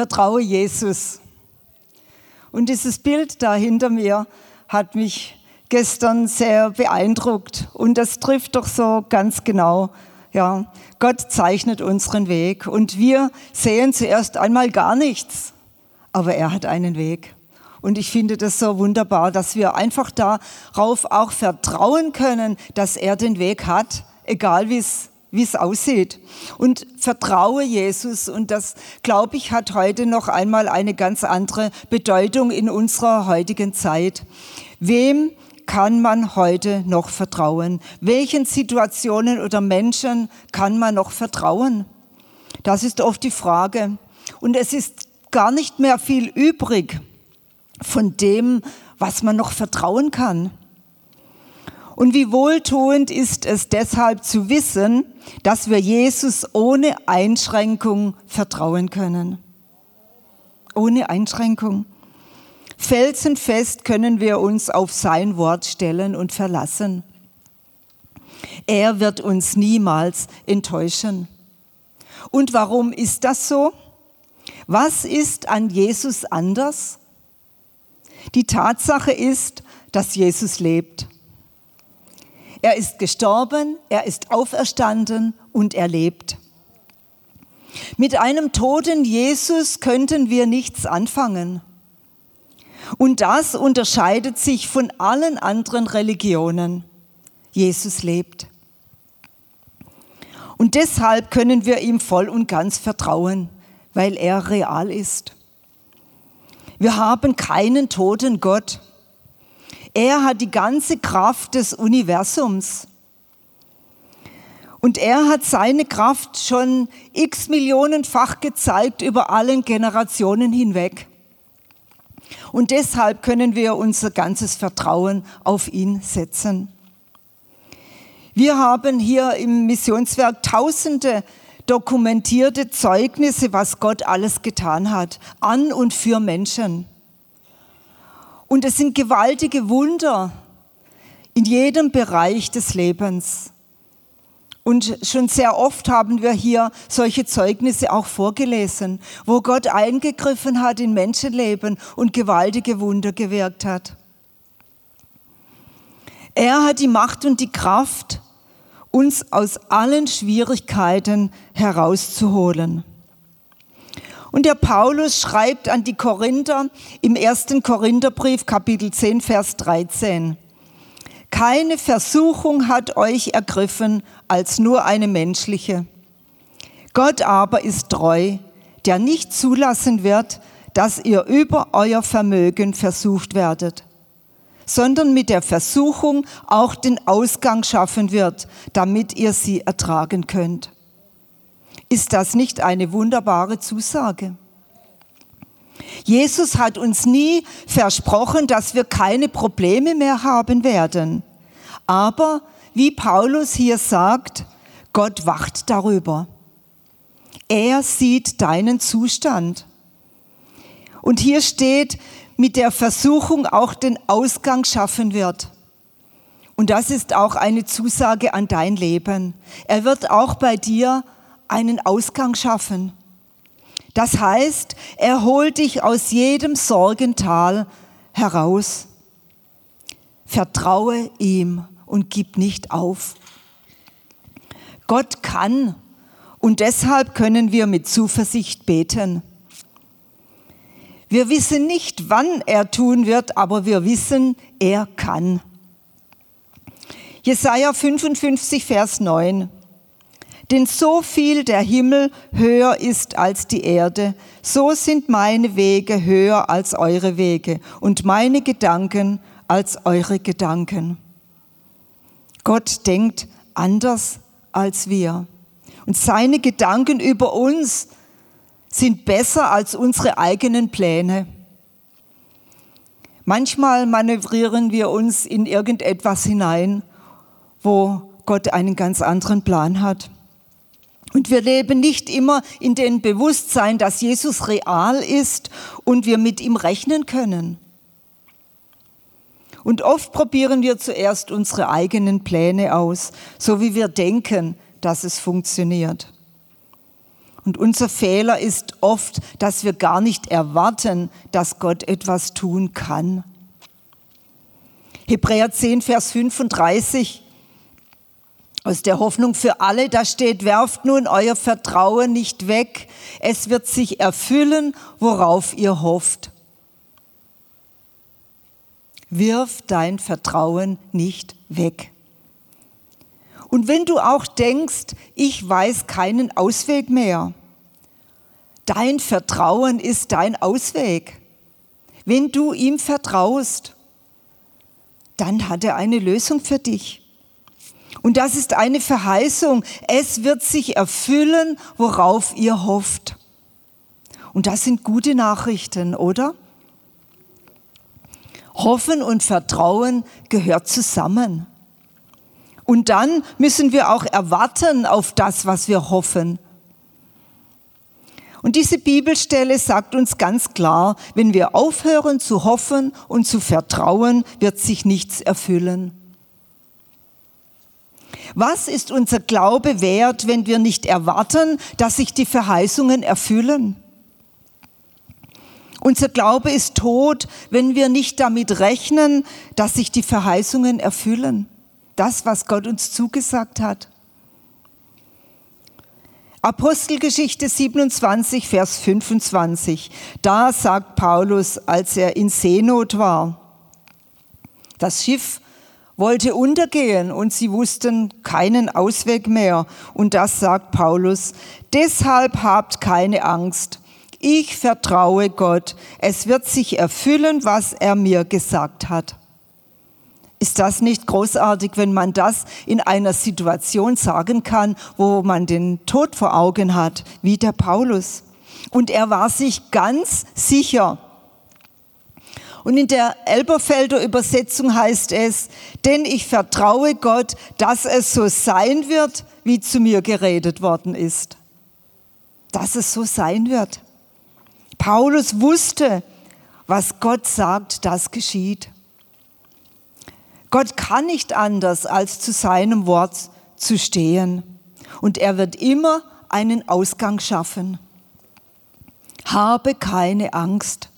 Vertraue Jesus. Und dieses Bild da hinter mir hat mich gestern sehr beeindruckt. Und das trifft doch so ganz genau. Ja, Gott zeichnet unseren Weg und wir sehen zuerst einmal gar nichts, aber er hat einen Weg. Und ich finde das so wunderbar, dass wir einfach darauf auch vertrauen können, dass er den Weg hat, egal wie es wie es aussieht. Und vertraue Jesus. Und das, glaube ich, hat heute noch einmal eine ganz andere Bedeutung in unserer heutigen Zeit. Wem kann man heute noch vertrauen? Welchen Situationen oder Menschen kann man noch vertrauen? Das ist oft die Frage. Und es ist gar nicht mehr viel übrig von dem, was man noch vertrauen kann. Und wie wohltuend ist es deshalb zu wissen, dass wir Jesus ohne Einschränkung vertrauen können. Ohne Einschränkung. Felsenfest können wir uns auf sein Wort stellen und verlassen. Er wird uns niemals enttäuschen. Und warum ist das so? Was ist an Jesus anders? Die Tatsache ist, dass Jesus lebt. Er ist gestorben, er ist auferstanden und er lebt. Mit einem toten Jesus könnten wir nichts anfangen. Und das unterscheidet sich von allen anderen Religionen. Jesus lebt. Und deshalb können wir ihm voll und ganz vertrauen, weil er real ist. Wir haben keinen toten Gott. Er hat die ganze Kraft des Universums. Und er hat seine Kraft schon x Millionenfach gezeigt über allen Generationen hinweg. Und deshalb können wir unser ganzes Vertrauen auf ihn setzen. Wir haben hier im Missionswerk tausende dokumentierte Zeugnisse, was Gott alles getan hat, an und für Menschen. Und es sind gewaltige Wunder in jedem Bereich des Lebens. Und schon sehr oft haben wir hier solche Zeugnisse auch vorgelesen, wo Gott eingegriffen hat in Menschenleben und gewaltige Wunder gewirkt hat. Er hat die Macht und die Kraft, uns aus allen Schwierigkeiten herauszuholen. Und der Paulus schreibt an die Korinther im ersten Korintherbrief Kapitel 10, Vers 13. Keine Versuchung hat euch ergriffen als nur eine menschliche. Gott aber ist treu, der nicht zulassen wird, dass ihr über euer Vermögen versucht werdet, sondern mit der Versuchung auch den Ausgang schaffen wird, damit ihr sie ertragen könnt. Ist das nicht eine wunderbare Zusage? Jesus hat uns nie versprochen, dass wir keine Probleme mehr haben werden. Aber wie Paulus hier sagt, Gott wacht darüber. Er sieht deinen Zustand. Und hier steht, mit der Versuchung auch den Ausgang schaffen wird. Und das ist auch eine Zusage an dein Leben. Er wird auch bei dir einen Ausgang schaffen. Das heißt, er holt dich aus jedem Sorgental heraus. Vertraue ihm und gib nicht auf. Gott kann und deshalb können wir mit Zuversicht beten. Wir wissen nicht, wann er tun wird, aber wir wissen, er kann. Jesaja 55, Vers 9. Denn so viel der Himmel höher ist als die Erde, so sind meine Wege höher als eure Wege und meine Gedanken als eure Gedanken. Gott denkt anders als wir. Und seine Gedanken über uns sind besser als unsere eigenen Pläne. Manchmal manövrieren wir uns in irgendetwas hinein, wo Gott einen ganz anderen Plan hat. Und wir leben nicht immer in dem Bewusstsein, dass Jesus real ist und wir mit ihm rechnen können. Und oft probieren wir zuerst unsere eigenen Pläne aus, so wie wir denken, dass es funktioniert. Und unser Fehler ist oft, dass wir gar nicht erwarten, dass Gott etwas tun kann. Hebräer 10, Vers 35 aus der Hoffnung für alle, da steht, werft nun euer Vertrauen nicht weg, es wird sich erfüllen, worauf ihr hofft. Wirf dein Vertrauen nicht weg. Und wenn du auch denkst, ich weiß keinen Ausweg mehr, dein Vertrauen ist dein Ausweg. Wenn du ihm vertraust, dann hat er eine Lösung für dich. Und das ist eine Verheißung. Es wird sich erfüllen, worauf ihr hofft. Und das sind gute Nachrichten, oder? Hoffen und Vertrauen gehört zusammen. Und dann müssen wir auch erwarten auf das, was wir hoffen. Und diese Bibelstelle sagt uns ganz klar, wenn wir aufhören zu hoffen und zu vertrauen, wird sich nichts erfüllen. Was ist unser Glaube wert, wenn wir nicht erwarten, dass sich die Verheißungen erfüllen? Unser Glaube ist tot, wenn wir nicht damit rechnen, dass sich die Verheißungen erfüllen. Das, was Gott uns zugesagt hat. Apostelgeschichte 27, Vers 25. Da sagt Paulus, als er in Seenot war, das Schiff wollte untergehen und sie wussten keinen Ausweg mehr. Und das sagt Paulus. Deshalb habt keine Angst. Ich vertraue Gott. Es wird sich erfüllen, was er mir gesagt hat. Ist das nicht großartig, wenn man das in einer Situation sagen kann, wo man den Tod vor Augen hat, wie der Paulus? Und er war sich ganz sicher, und in der Elberfelder Übersetzung heißt es, denn ich vertraue Gott, dass es so sein wird, wie zu mir geredet worden ist. Dass es so sein wird. Paulus wusste, was Gott sagt, das geschieht. Gott kann nicht anders, als zu seinem Wort zu stehen. Und er wird immer einen Ausgang schaffen. Habe keine Angst.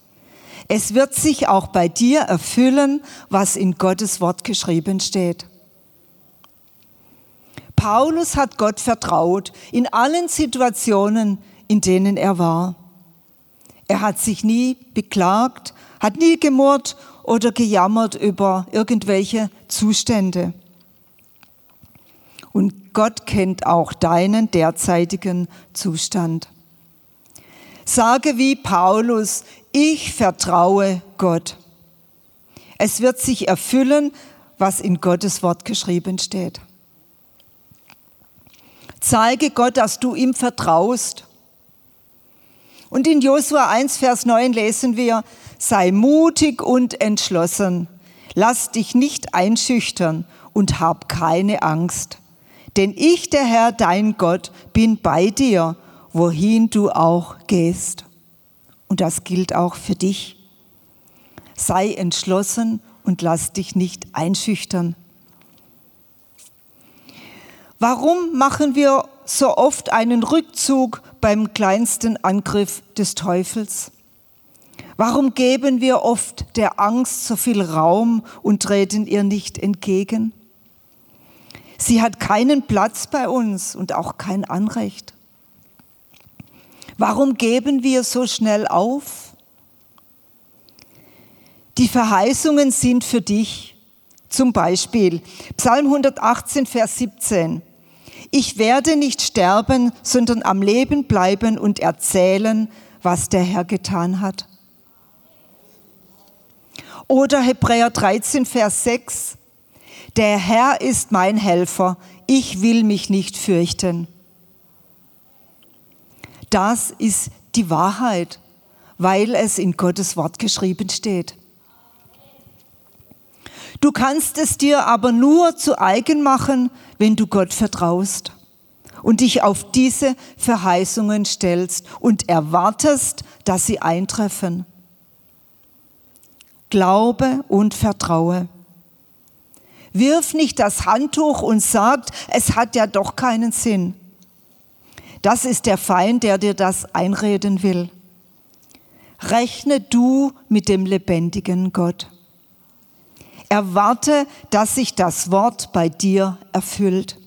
Es wird sich auch bei dir erfüllen, was in Gottes Wort geschrieben steht. Paulus hat Gott vertraut in allen Situationen, in denen er war. Er hat sich nie beklagt, hat nie gemurrt oder gejammert über irgendwelche Zustände. Und Gott kennt auch deinen derzeitigen Zustand. Sage wie Paulus, ich vertraue Gott. Es wird sich erfüllen, was in Gottes Wort geschrieben steht. Zeige Gott, dass du ihm vertraust. Und in Josua 1, Vers 9 lesen wir, sei mutig und entschlossen, lass dich nicht einschüchtern und hab keine Angst. Denn ich, der Herr, dein Gott, bin bei dir wohin du auch gehst. Und das gilt auch für dich. Sei entschlossen und lass dich nicht einschüchtern. Warum machen wir so oft einen Rückzug beim kleinsten Angriff des Teufels? Warum geben wir oft der Angst so viel Raum und treten ihr nicht entgegen? Sie hat keinen Platz bei uns und auch kein Anrecht. Warum geben wir so schnell auf? Die Verheißungen sind für dich. Zum Beispiel Psalm 118, Vers 17. Ich werde nicht sterben, sondern am Leben bleiben und erzählen, was der Herr getan hat. Oder Hebräer 13, Vers 6. Der Herr ist mein Helfer, ich will mich nicht fürchten. Das ist die Wahrheit, weil es in Gottes Wort geschrieben steht. Du kannst es dir aber nur zu eigen machen, wenn du Gott vertraust und dich auf diese Verheißungen stellst und erwartest, dass sie eintreffen. Glaube und vertraue. Wirf nicht das Handtuch und sagt, es hat ja doch keinen Sinn. Das ist der Feind, der dir das einreden will. Rechne du mit dem lebendigen Gott. Erwarte, dass sich das Wort bei dir erfüllt.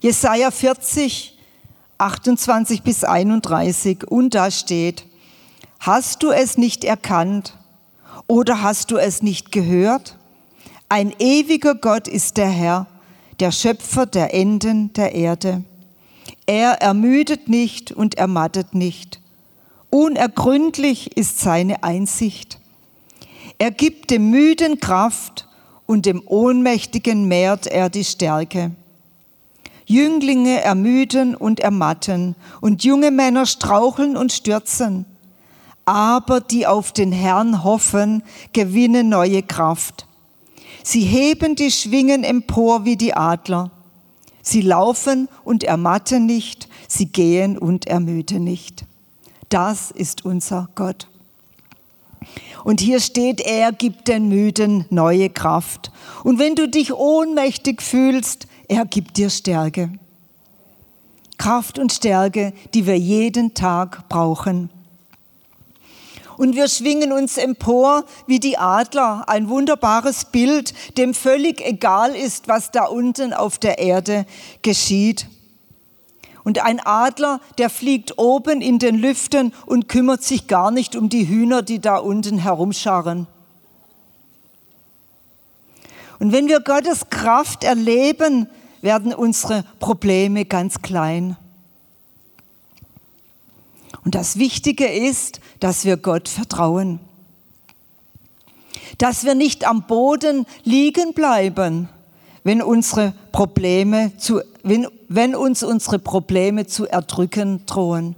Jesaja 40, 28 bis 31 und da steht, hast du es nicht erkannt oder hast du es nicht gehört? Ein ewiger Gott ist der Herr, der Schöpfer der Enden der Erde. Er ermüdet nicht und ermattet nicht. Unergründlich ist seine Einsicht. Er gibt dem Müden Kraft und dem Ohnmächtigen mehrt er die Stärke. Jünglinge ermüden und ermatten und junge Männer straucheln und stürzen. Aber die auf den Herrn hoffen, gewinnen neue Kraft. Sie heben die Schwingen empor wie die Adler. Sie laufen und ermatten nicht, sie gehen und ermüden nicht. Das ist unser Gott. Und hier steht, er gibt den Müden neue Kraft. Und wenn du dich ohnmächtig fühlst, er gibt dir Stärke. Kraft und Stärke, die wir jeden Tag brauchen. Und wir schwingen uns empor wie die Adler, ein wunderbares Bild, dem völlig egal ist, was da unten auf der Erde geschieht. Und ein Adler, der fliegt oben in den Lüften und kümmert sich gar nicht um die Hühner, die da unten herumscharren. Und wenn wir Gottes Kraft erleben, werden unsere Probleme ganz klein. Und das Wichtige ist, dass wir Gott vertrauen. Dass wir nicht am Boden liegen bleiben, wenn, unsere Probleme zu, wenn, wenn uns unsere Probleme zu erdrücken drohen.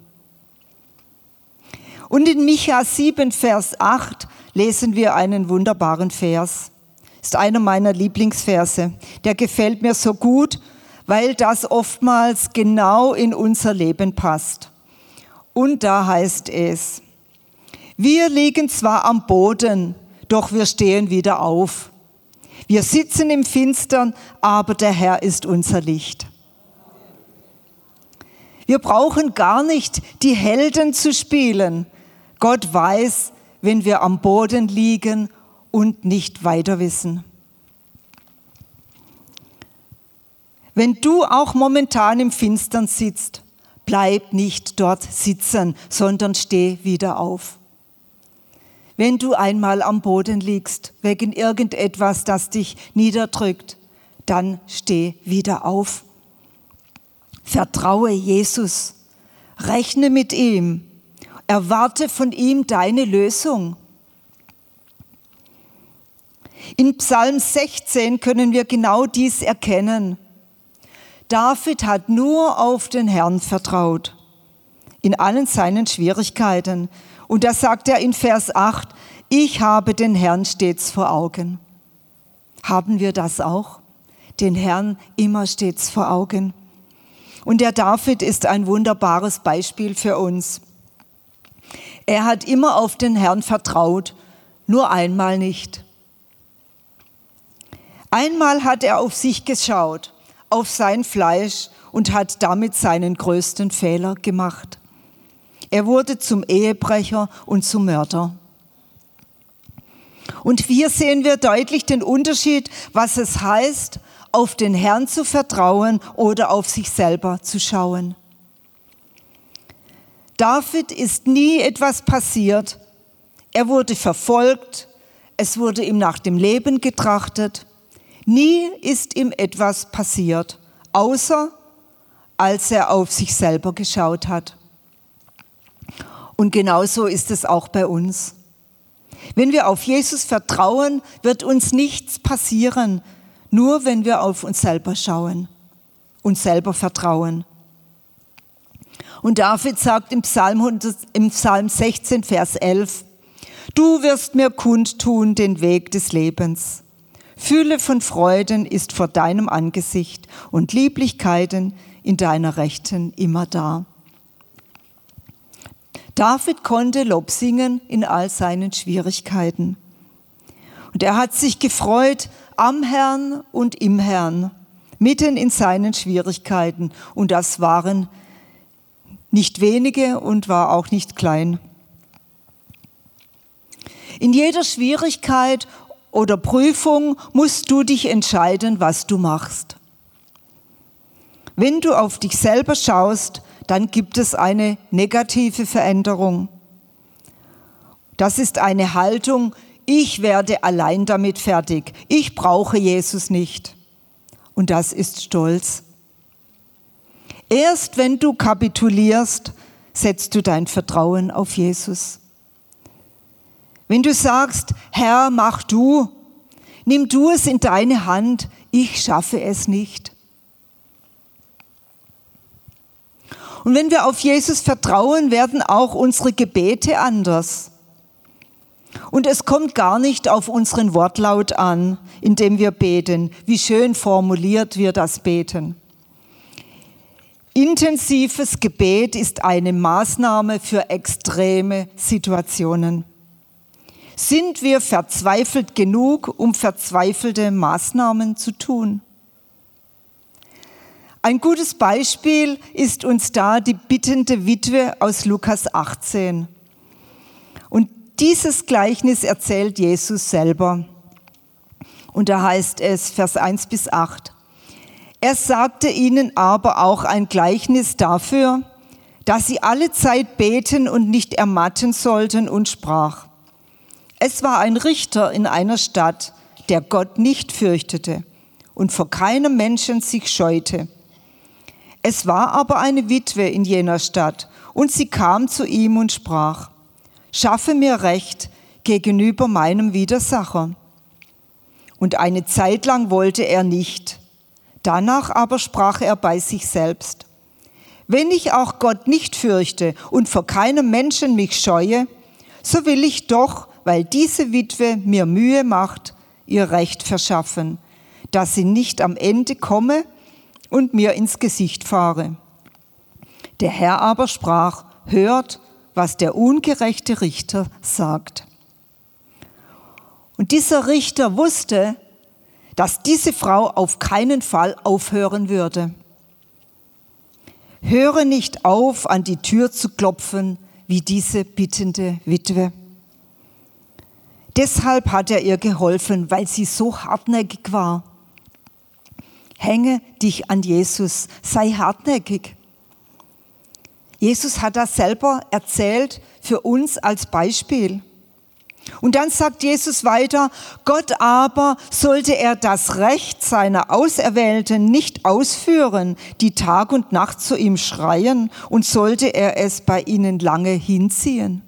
Und in Micha 7, Vers 8 lesen wir einen wunderbaren Vers. Ist einer meiner Lieblingsverse. Der gefällt mir so gut, weil das oftmals genau in unser Leben passt. Und da heißt es, wir liegen zwar am Boden, doch wir stehen wieder auf. Wir sitzen im Finstern, aber der Herr ist unser Licht. Wir brauchen gar nicht die Helden zu spielen. Gott weiß, wenn wir am Boden liegen und nicht weiter wissen. Wenn du auch momentan im Finstern sitzt, bleib nicht dort sitzen, sondern steh wieder auf. Wenn du einmal am Boden liegst, wegen irgendetwas, das dich niederdrückt, dann steh wieder auf. Vertraue Jesus, rechne mit ihm, erwarte von ihm deine Lösung. In Psalm 16 können wir genau dies erkennen. David hat nur auf den Herrn vertraut, in allen seinen Schwierigkeiten. Und da sagt er in Vers 8, ich habe den Herrn stets vor Augen. Haben wir das auch? Den Herrn immer stets vor Augen. Und der David ist ein wunderbares Beispiel für uns. Er hat immer auf den Herrn vertraut, nur einmal nicht. Einmal hat er auf sich geschaut auf sein Fleisch und hat damit seinen größten Fehler gemacht. Er wurde zum Ehebrecher und zum Mörder. Und hier sehen wir deutlich den Unterschied, was es heißt, auf den Herrn zu vertrauen oder auf sich selber zu schauen. David ist nie etwas passiert. Er wurde verfolgt, es wurde ihm nach dem Leben getrachtet, Nie ist ihm etwas passiert, außer als er auf sich selber geschaut hat. Und genauso ist es auch bei uns. Wenn wir auf Jesus vertrauen, wird uns nichts passieren, nur wenn wir auf uns selber schauen, uns selber vertrauen. Und David sagt im Psalm, 100, im Psalm 16, Vers 11, Du wirst mir kundtun den Weg des Lebens. Fülle von Freuden ist vor deinem Angesicht und Lieblichkeiten in deiner Rechten immer da. David konnte Lob singen in all seinen Schwierigkeiten. Und er hat sich gefreut am Herrn und im Herrn. mitten in seinen Schwierigkeiten. Und das waren nicht wenige und war auch nicht klein. In jeder Schwierigkeit oder Prüfung musst du dich entscheiden, was du machst. Wenn du auf dich selber schaust, dann gibt es eine negative Veränderung. Das ist eine Haltung, ich werde allein damit fertig. Ich brauche Jesus nicht. Und das ist Stolz. Erst wenn du kapitulierst, setzt du dein Vertrauen auf Jesus. Wenn du sagst, Herr, mach du, nimm du es in deine Hand, ich schaffe es nicht. Und wenn wir auf Jesus vertrauen, werden auch unsere Gebete anders. Und es kommt gar nicht auf unseren Wortlaut an, indem wir beten, wie schön formuliert wir das beten. Intensives Gebet ist eine Maßnahme für extreme Situationen. Sind wir verzweifelt genug, um verzweifelte Maßnahmen zu tun? Ein gutes Beispiel ist uns da die bittende Witwe aus Lukas 18. Und dieses Gleichnis erzählt Jesus selber. Und da heißt es, Vers 1 bis 8. Er sagte ihnen aber auch ein Gleichnis dafür, dass sie alle Zeit beten und nicht ermatten sollten und sprach. Es war ein Richter in einer Stadt, der Gott nicht fürchtete und vor keinem Menschen sich scheute. Es war aber eine Witwe in jener Stadt, und sie kam zu ihm und sprach, schaffe mir Recht gegenüber meinem Widersacher. Und eine Zeit lang wollte er nicht. Danach aber sprach er bei sich selbst, wenn ich auch Gott nicht fürchte und vor keinem Menschen mich scheue, so will ich doch, weil diese Witwe mir Mühe macht, ihr Recht verschaffen, dass sie nicht am Ende komme und mir ins Gesicht fahre. Der Herr aber sprach, hört, was der ungerechte Richter sagt. Und dieser Richter wusste, dass diese Frau auf keinen Fall aufhören würde. Höre nicht auf, an die Tür zu klopfen, wie diese bittende Witwe. Deshalb hat er ihr geholfen, weil sie so hartnäckig war. Hänge dich an Jesus, sei hartnäckig. Jesus hat das selber erzählt für uns als Beispiel. Und dann sagt Jesus weiter, Gott aber sollte er das Recht seiner Auserwählten nicht ausführen, die Tag und Nacht zu ihm schreien, und sollte er es bei ihnen lange hinziehen.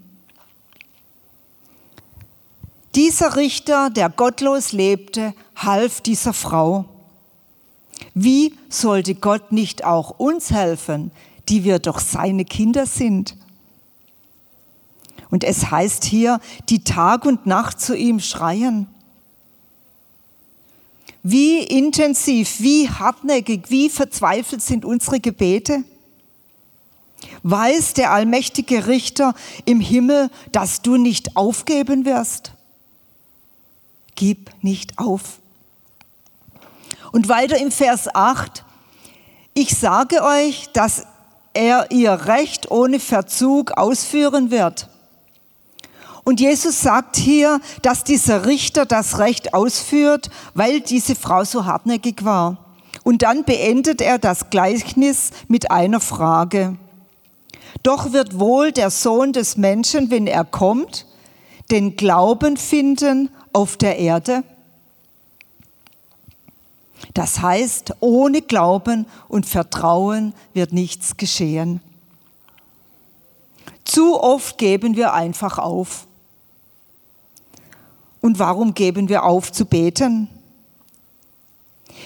Dieser Richter, der gottlos lebte, half dieser Frau. Wie sollte Gott nicht auch uns helfen, die wir doch seine Kinder sind. Und es heißt hier, die Tag und Nacht zu ihm schreien. Wie intensiv, wie hartnäckig, wie verzweifelt sind unsere Gebete? Weiß der allmächtige Richter im Himmel, dass du nicht aufgeben wirst? Gib nicht auf. Und weiter im Vers 8, ich sage euch, dass er ihr Recht ohne Verzug ausführen wird. Und Jesus sagt hier, dass dieser Richter das Recht ausführt, weil diese Frau so hartnäckig war. Und dann beendet er das Gleichnis mit einer Frage. Doch wird wohl der Sohn des Menschen, wenn er kommt, den Glauben finden auf der Erde? Das heißt, ohne Glauben und Vertrauen wird nichts geschehen. Zu oft geben wir einfach auf. Und warum geben wir auf zu beten?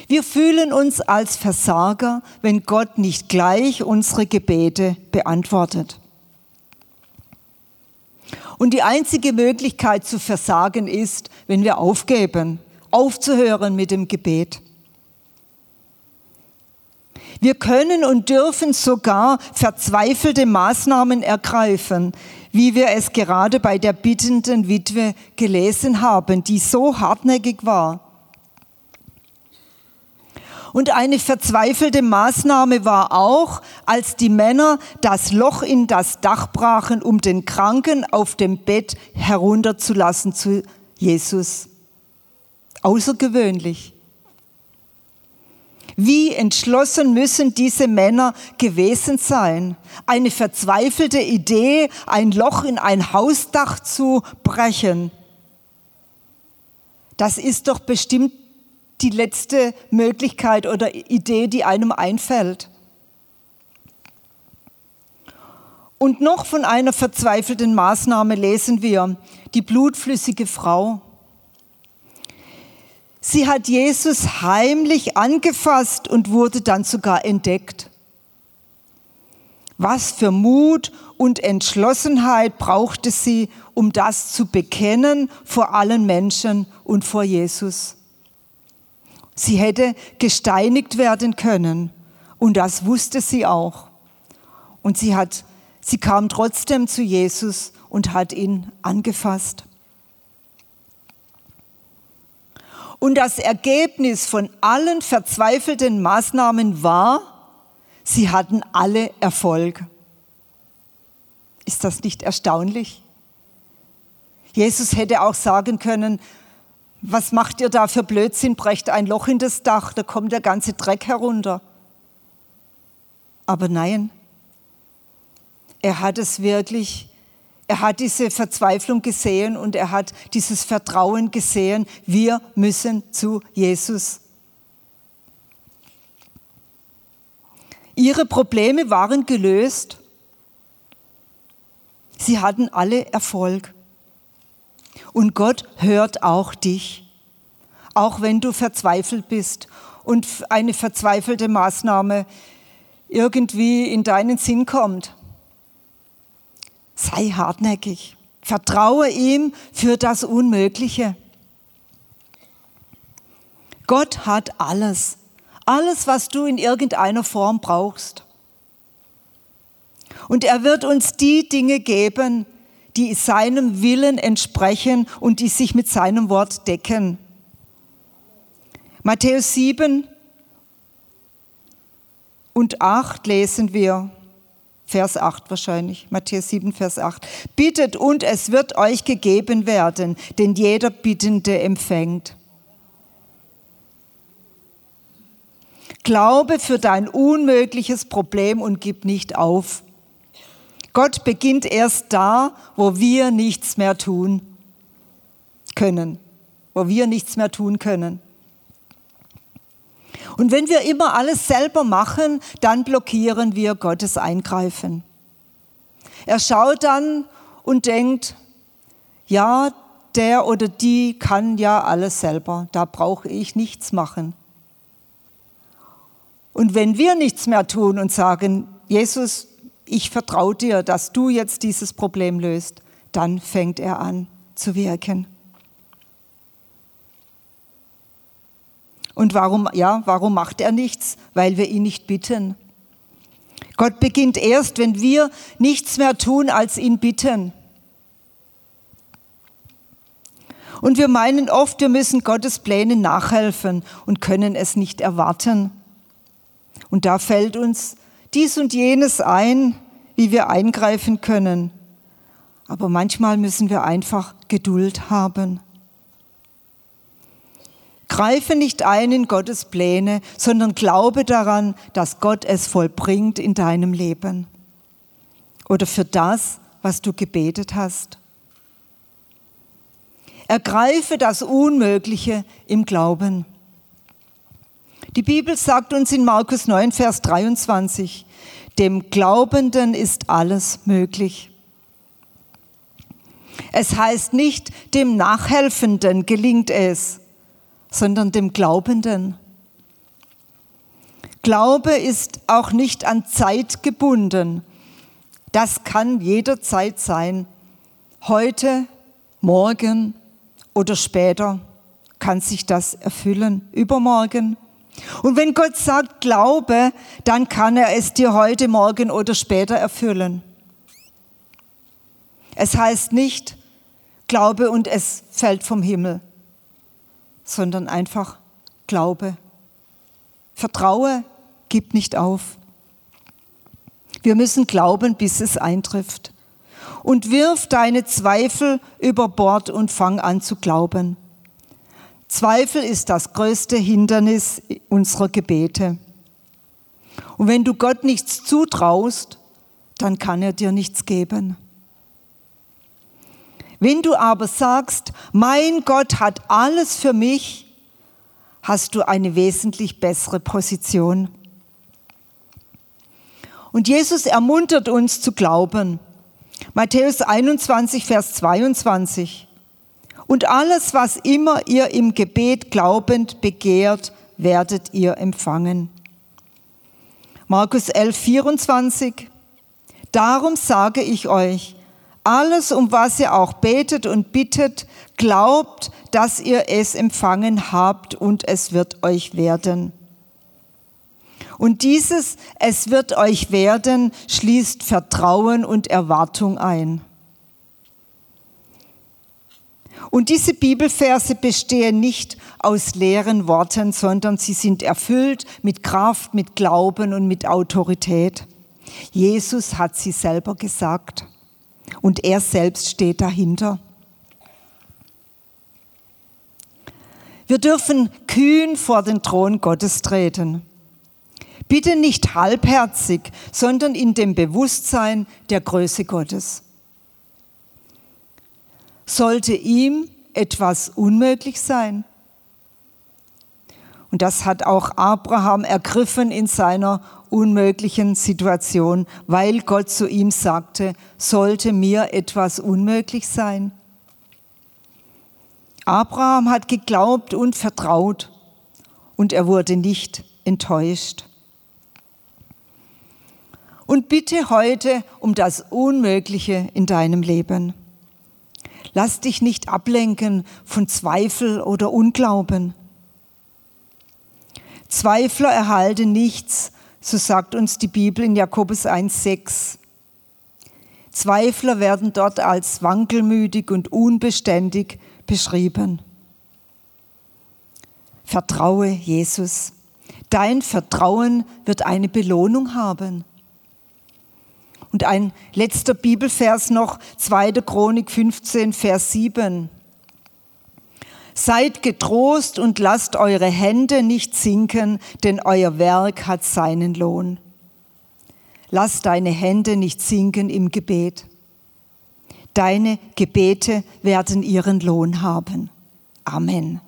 Wir fühlen uns als Versager, wenn Gott nicht gleich unsere Gebete beantwortet. Und die einzige Möglichkeit zu versagen ist, wenn wir aufgeben, aufzuhören mit dem Gebet. Wir können und dürfen sogar verzweifelte Maßnahmen ergreifen, wie wir es gerade bei der bittenden Witwe gelesen haben, die so hartnäckig war. Und eine verzweifelte Maßnahme war auch, als die Männer das Loch in das Dach brachen, um den Kranken auf dem Bett herunterzulassen zu Jesus. Außergewöhnlich. Wie entschlossen müssen diese Männer gewesen sein? Eine verzweifelte Idee, ein Loch in ein Hausdach zu brechen. Das ist doch bestimmt die letzte Möglichkeit oder Idee, die einem einfällt. Und noch von einer verzweifelten Maßnahme lesen wir, die blutflüssige Frau. Sie hat Jesus heimlich angefasst und wurde dann sogar entdeckt. Was für Mut und Entschlossenheit brauchte sie, um das zu bekennen vor allen Menschen und vor Jesus. Sie hätte gesteinigt werden können und das wusste sie auch. Und sie hat, sie kam trotzdem zu Jesus und hat ihn angefasst. Und das Ergebnis von allen verzweifelten Maßnahmen war, sie hatten alle Erfolg. Ist das nicht erstaunlich? Jesus hätte auch sagen können, was macht ihr da für Blödsinn, brecht ein Loch in das Dach, da kommt der ganze Dreck herunter. Aber nein, er hat es wirklich er hat diese Verzweiflung gesehen und er hat dieses Vertrauen gesehen. Wir müssen zu Jesus. Ihre Probleme waren gelöst. Sie hatten alle Erfolg. Und Gott hört auch dich, auch wenn du verzweifelt bist und eine verzweifelte Maßnahme irgendwie in deinen Sinn kommt. Sei hartnäckig. Vertraue ihm für das Unmögliche. Gott hat alles. Alles, was du in irgendeiner Form brauchst. Und er wird uns die Dinge geben, die seinem Willen entsprechen und die sich mit seinem Wort decken. Matthäus 7 und 8 lesen wir. Vers 8 wahrscheinlich, Matthäus 7, Vers 8. Bittet und es wird euch gegeben werden, denn jeder Bittende empfängt. Glaube für dein unmögliches Problem und gib nicht auf. Gott beginnt erst da, wo wir nichts mehr tun können, wo wir nichts mehr tun können. Und wenn wir immer alles selber machen, dann blockieren wir Gottes Eingreifen. Er schaut dann und denkt, ja, der oder die kann ja alles selber, da brauche ich nichts machen. Und wenn wir nichts mehr tun und sagen, Jesus, ich vertraue dir, dass du jetzt dieses Problem löst, dann fängt er an zu wirken. Und warum, ja, warum macht er nichts? Weil wir ihn nicht bitten. Gott beginnt erst, wenn wir nichts mehr tun, als ihn bitten. Und wir meinen oft, wir müssen Gottes Pläne nachhelfen und können es nicht erwarten. Und da fällt uns dies und jenes ein, wie wir eingreifen können. Aber manchmal müssen wir einfach Geduld haben. Greife nicht ein in Gottes Pläne, sondern glaube daran, dass Gott es vollbringt in deinem Leben oder für das, was du gebetet hast. Ergreife das Unmögliche im Glauben. Die Bibel sagt uns in Markus 9, Vers 23, dem Glaubenden ist alles möglich. Es heißt nicht, dem Nachhelfenden gelingt es, sondern dem Glaubenden. Glaube ist auch nicht an Zeit gebunden. Das kann jederzeit sein. Heute, morgen oder später kann sich das erfüllen. Übermorgen. Und wenn Gott sagt, glaube, dann kann er es dir heute, morgen oder später erfüllen. Es heißt nicht, glaube und es fällt vom Himmel sondern einfach Glaube. Vertraue, gib nicht auf. Wir müssen glauben, bis es eintrifft. Und wirf deine Zweifel über Bord und fang an zu glauben. Zweifel ist das größte Hindernis unserer Gebete. Und wenn du Gott nichts zutraust, dann kann er dir nichts geben. Wenn du aber sagst, mein Gott hat alles für mich, hast du eine wesentlich bessere Position. Und Jesus ermuntert uns zu glauben. Matthäus 21, Vers 22. Und alles, was immer ihr im Gebet glaubend begehrt, werdet ihr empfangen. Markus 11, 24. Darum sage ich euch, alles, um was ihr auch betet und bittet, glaubt, dass ihr es empfangen habt und es wird euch werden. Und dieses Es wird euch werden schließt Vertrauen und Erwartung ein. Und diese Bibelverse bestehen nicht aus leeren Worten, sondern sie sind erfüllt mit Kraft, mit Glauben und mit Autorität. Jesus hat sie selber gesagt und er selbst steht dahinter. Wir dürfen kühn vor den Thron Gottes treten. Bitte nicht halbherzig, sondern in dem Bewusstsein der Größe Gottes. Sollte ihm etwas unmöglich sein? Und das hat auch Abraham ergriffen in seiner unmöglichen Situation, weil Gott zu ihm sagte, sollte mir etwas unmöglich sein? Abraham hat geglaubt und vertraut und er wurde nicht enttäuscht. Und bitte heute um das Unmögliche in deinem Leben. Lass dich nicht ablenken von Zweifel oder Unglauben. Zweifler erhalten nichts, so sagt uns die Bibel in Jakobus 1,6. Zweifler werden dort als wankelmütig und unbeständig beschrieben. Vertraue Jesus. Dein Vertrauen wird eine Belohnung haben. Und ein letzter Bibelvers noch, 2. Chronik 15, Vers 7. Seid getrost und lasst eure Hände nicht sinken, denn euer Werk hat seinen Lohn. Lass deine Hände nicht sinken im Gebet. Deine Gebete werden ihren Lohn haben. Amen.